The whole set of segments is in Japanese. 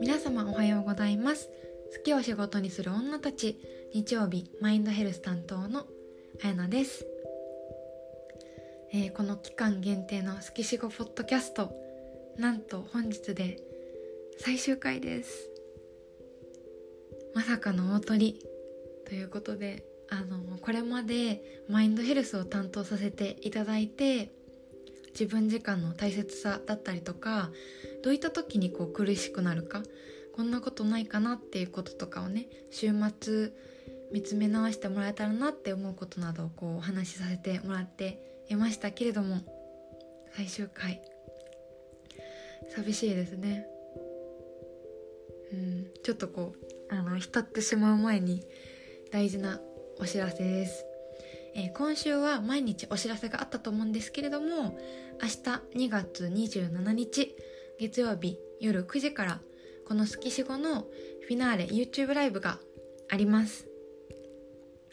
皆様おはようございます。好きを仕事にする女たち。日曜日マインドヘルス担当のあやなです、えーこの期間限定の好きしごポッドキャストなんと本日で最終回です。まさかの大鳥ということであのこれまでマインドヘルスを担当させていただいて自分時間の大切さだったりとかどういった時にこう苦しくなるかこんなことないかなっていうこととかをね週末見つめ直してもらえたらなって思うことなどをこうお話しさせてもらっていましたけれども最終回。寂しいですね。うん。ちょっとこうあの浸ってしまう前に大事なお知らせです、えー今週は毎日お知らせがあったと思うんですけれども明日2月27日月曜日夜9時からこの「好きしご」のフィナーレ YouTube ライブがあります。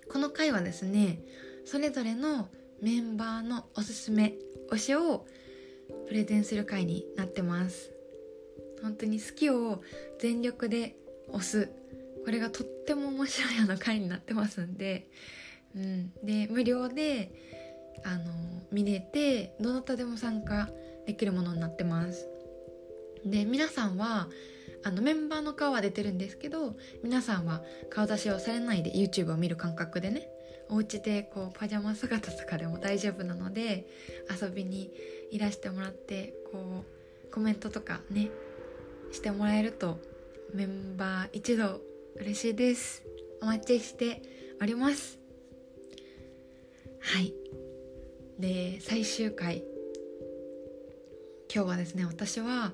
この回はですねそれぞれのメンバーのおすすめ推しをプレゼンする回になってます。本当に好きを全力で推す。これがとっても面白いような回になってますんで、うん、で無料であの見れてどなたでも参加できるものになってます。で皆さんはあのメンバーの顔は出てるんですけど皆さんは顔出しをされないで YouTube を見る感覚でねお家でこうパジャマ姿とかでも大丈夫なので遊びにいらしてもらってこうコメントとかねしてもらえるとメンバー一同嬉しいです。お待ちしております。はい。で最終回。今日はですね私は、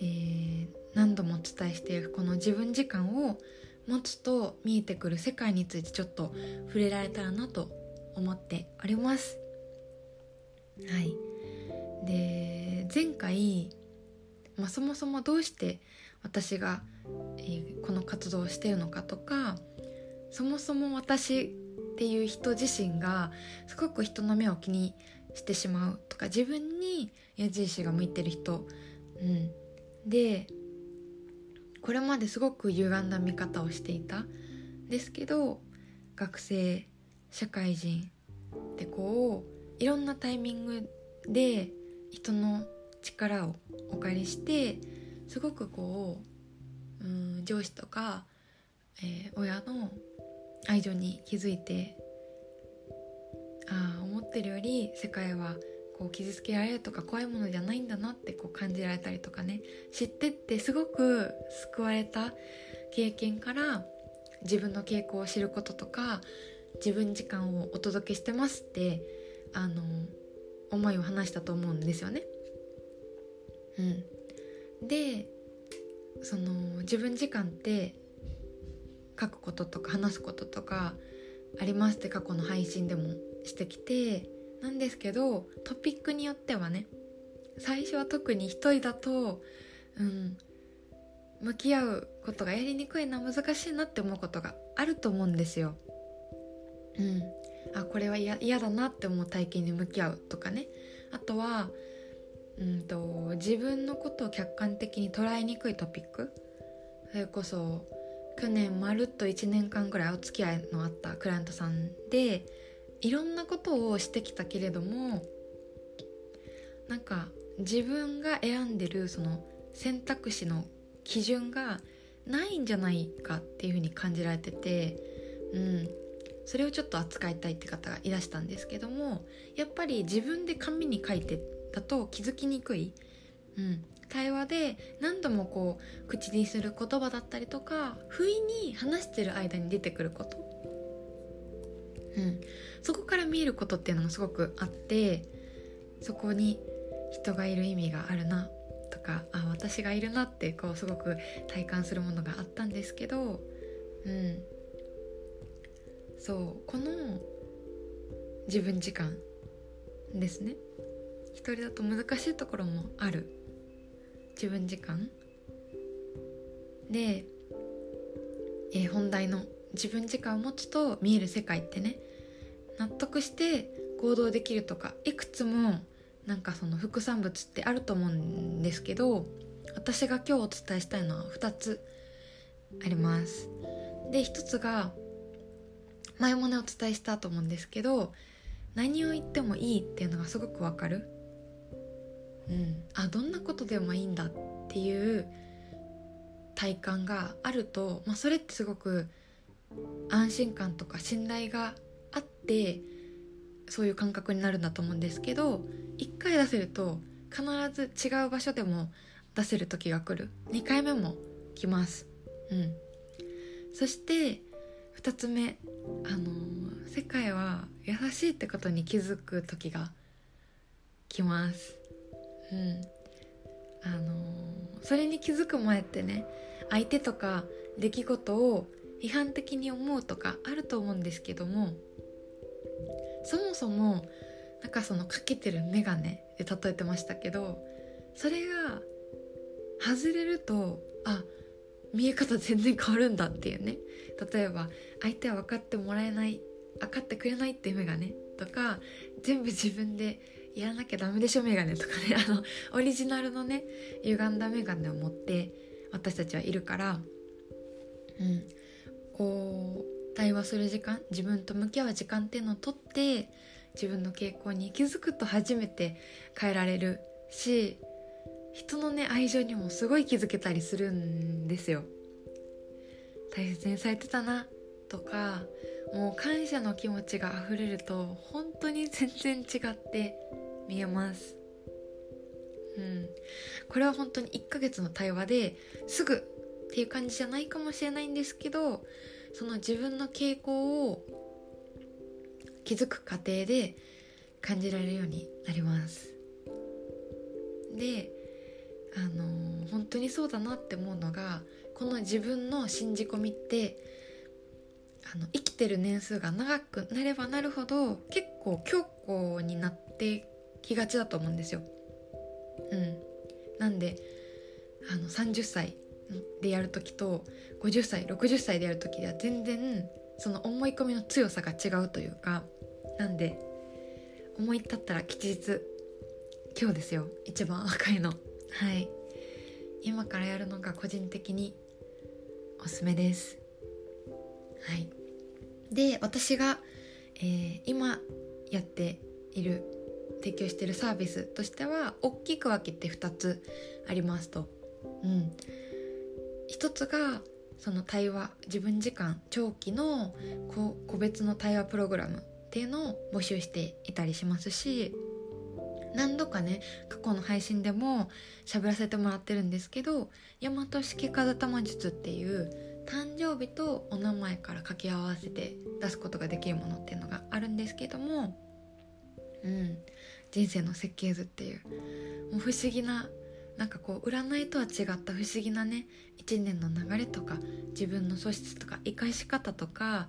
えー何度もお伝えしているこの自分時間を持つと見えてくる世界についてちょっと触れられたらなと思っております。はい。で前回、まあ、そもそもどうして私が、えーこの活動をしているのかとかそもそも私っていう人自身がすごく人の目を気にしてしまうとか自分に矢印が向いてる人、うん、でこれまですごく歪んだ見方をしていた。ですけど学生社会人でこういろんなタイミングで人の力をお借りしてすごくこううん上司とか、えー親の愛情に気づいてああ思ってるより世界はこう傷つけられるとか怖いものじゃないんだなってこう感じられたりとかね知ってってすごく救われた経験から自分の傾向を知ることとか自分時間をお届けしてますってあの思いを話したと思うんですよね。うん、でその自分時間って書くこととか話すこととかありますって過去の配信でもしてきてなんですけどトピックによってはね最初は特に一人だとうん向き合うことがやりにくいな難しいなって思うことがあると思うんですよ。うん、あこれは嫌嫌だなって思う体験に向き合うとかね。あとはうんと自分のことを客観的に捉えにくいトピック。それこそ去年まるっと1年間ぐらいお付き合いのあったクライアントさんでいろんなことをしてきたけれどもなんか自分が選んでるその選択肢の基準がないんじゃないかっていうふうに感じられてて、うん、それをちょっと扱いたいって方がいらしたんですけどもやっぱり自分で紙に書いてだと気づきにくい、うん、対話で何度もこう口にする言葉だったりとか不意に話してる間に出てくること、うん、そこから見えることっていうのもすごくあってそこに人がいる意味があるなとかあ私がいるなってこうすごく体感するものがあったんですけど、うん、そう。この自分時間ですね。一人だと難しいところもある。自分時間？で、えー本題の自分時間を持つと見える世界ってね納得して行動できるとかいくつもなんかその副産物ってあると思うんですけど私が今日お伝えしたいのは2つあります。で1つが前もねお伝えしたと思うんですけど何を言ってもいいっていうのがすごくわかる。うん。あどんなことでもいいんだっていう体感があると、まあ、それってすごく安心感とか信頼があってそういう感覚になるんだと思うんですけど1回出せると必ず違う場所でも出せる時が来る。2回目も来ます。うん。そして2つ目あの、世界は優しいってことに気づく時が来ます。うん。あのー、それに気づく前ってね相手とか出来事を批判的に思うとかあると思うんですけどもそもそもなんかそのかけてる眼鏡で例えてましたけどそれが外れるとあ見え方全然変わるんだっていうね。例えば相手は分かってもらえない分かってくれないっていう眼鏡とか全部自分でやらなきゃダメでしょ眼鏡とかね。あのオリジナルのね歪んだ眼鏡を持って私たちはいるからうん。こう対話する時間自分と向き合う時間っていうのをとって自分の傾向に気づくと初めて変えられるし人のね愛情にもすごい気づけたりするんですよ。大切にされてたなとかもう感謝の気持ちが溢れると本当に全然違って見えます。うん。これは本当に1ヶ月の対話ですぐっていう感じじゃないかもしれないんですけどその自分の傾向を気づく過程で感じられるようになります。であのー、本当にそうだなって思うのがこの自分の信じ込みってあの生きてる年数が長くなればなるほど結構強固になってきがちだと思うんですよ。うん、なんであの30歳でやる時と50歳60歳でやる時では全然その思い込みの強さが違うというかなんで思い立ったら吉日今日ですよ。一番若いの。はい。今からやるのが個人的におすすめです。はい。で私が、えー、今やっている提供しているサービスとしては大きく分けて2つありますと。うん。一つがその対話自分時間長期の個別の対話プログラムっていうのを募集していたりしますし何度かね過去の配信でも喋らせてもらってるんですけど大和式風玉術っていう誕生日とお名前から掛け合わせて出すことができるものっていうのがあるんですけどもうん。人生の設計図っていう。もう不思議ななんかこう占いとは違った不思議なね一年の流れとか自分の素質とか生かし方とか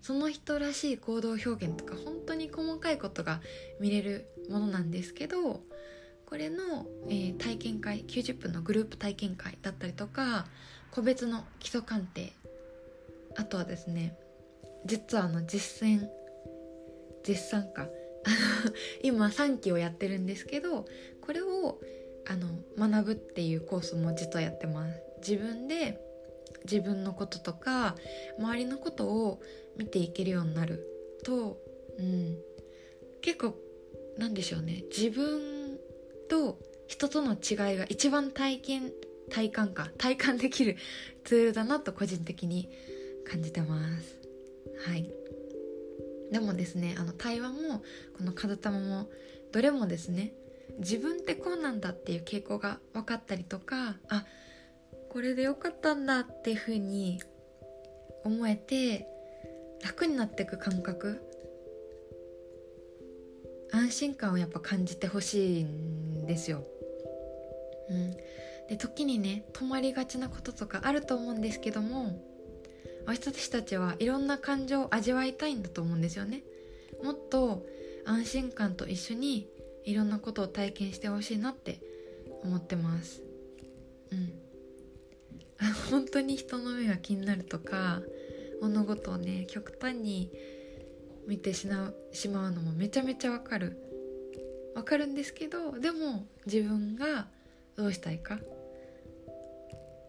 その人らしい行動表現とか本当に細かいことが見れるものなんですけどこれの、えー、体験会90分のグループ体験会だったりとか個別の基礎鑑定あとはですね実はあの実践実産か 今3期をやってるんですけどこれをあの学ぶっていうコースも実はやってます。自分で自分のこととか周りのことを見ていけるようになる。と、うん、結構なんでしょうね。自分と人との違いが一番体験体感か。体感できるツールだなと個人的に感じてます。はい。でもですねあの対話もこの風玉もどれもですね自分ってこうなんだっていう傾向が分かったりとかあこれでよかったんだっていうふうに思えて楽になっていく感覚安心感をやっぱ感じてほしいんですよ。うん、で時にね止まりがちなこととかあると思うんですけども私たちはいろんな感情を味わいたいんだと思うんですよね。もっと安心感と一緒にいろんなことを体験してほしいなって思ってます。うん。本当に人の目が気になるとか物事をね極端に見てしまうしまうのもめちゃめちゃわかるわかるんですけどでも自分がどうしたいか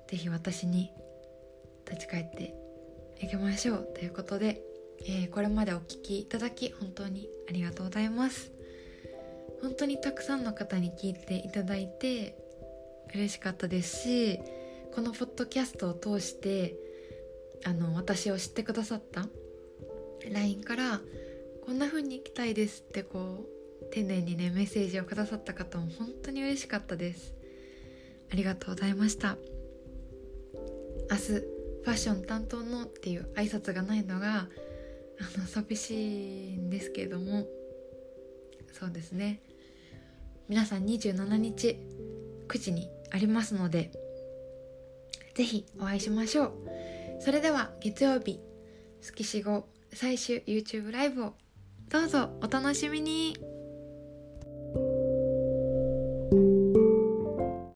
是非私に立ち返っていきましょうということで、えー、これまでお聴きいただき本当にありがとうございます。本当にたくさんの方に聞いていただいて嬉しかったですしこのポッドキャストを通してあの私を知ってくださった LINE からこんな風に行きたいですってこう丁寧にねメッセージをくださった方も本当に嬉しかったです。ありがとうございました。明日ファッション担当のっていう挨拶がないのがあの寂しいんですけれども。そうですね。皆さん27日9時にありますのでぜひお会いしましょう。それでは月曜日月死後最終 YouTube ライブをどうぞお楽しみに。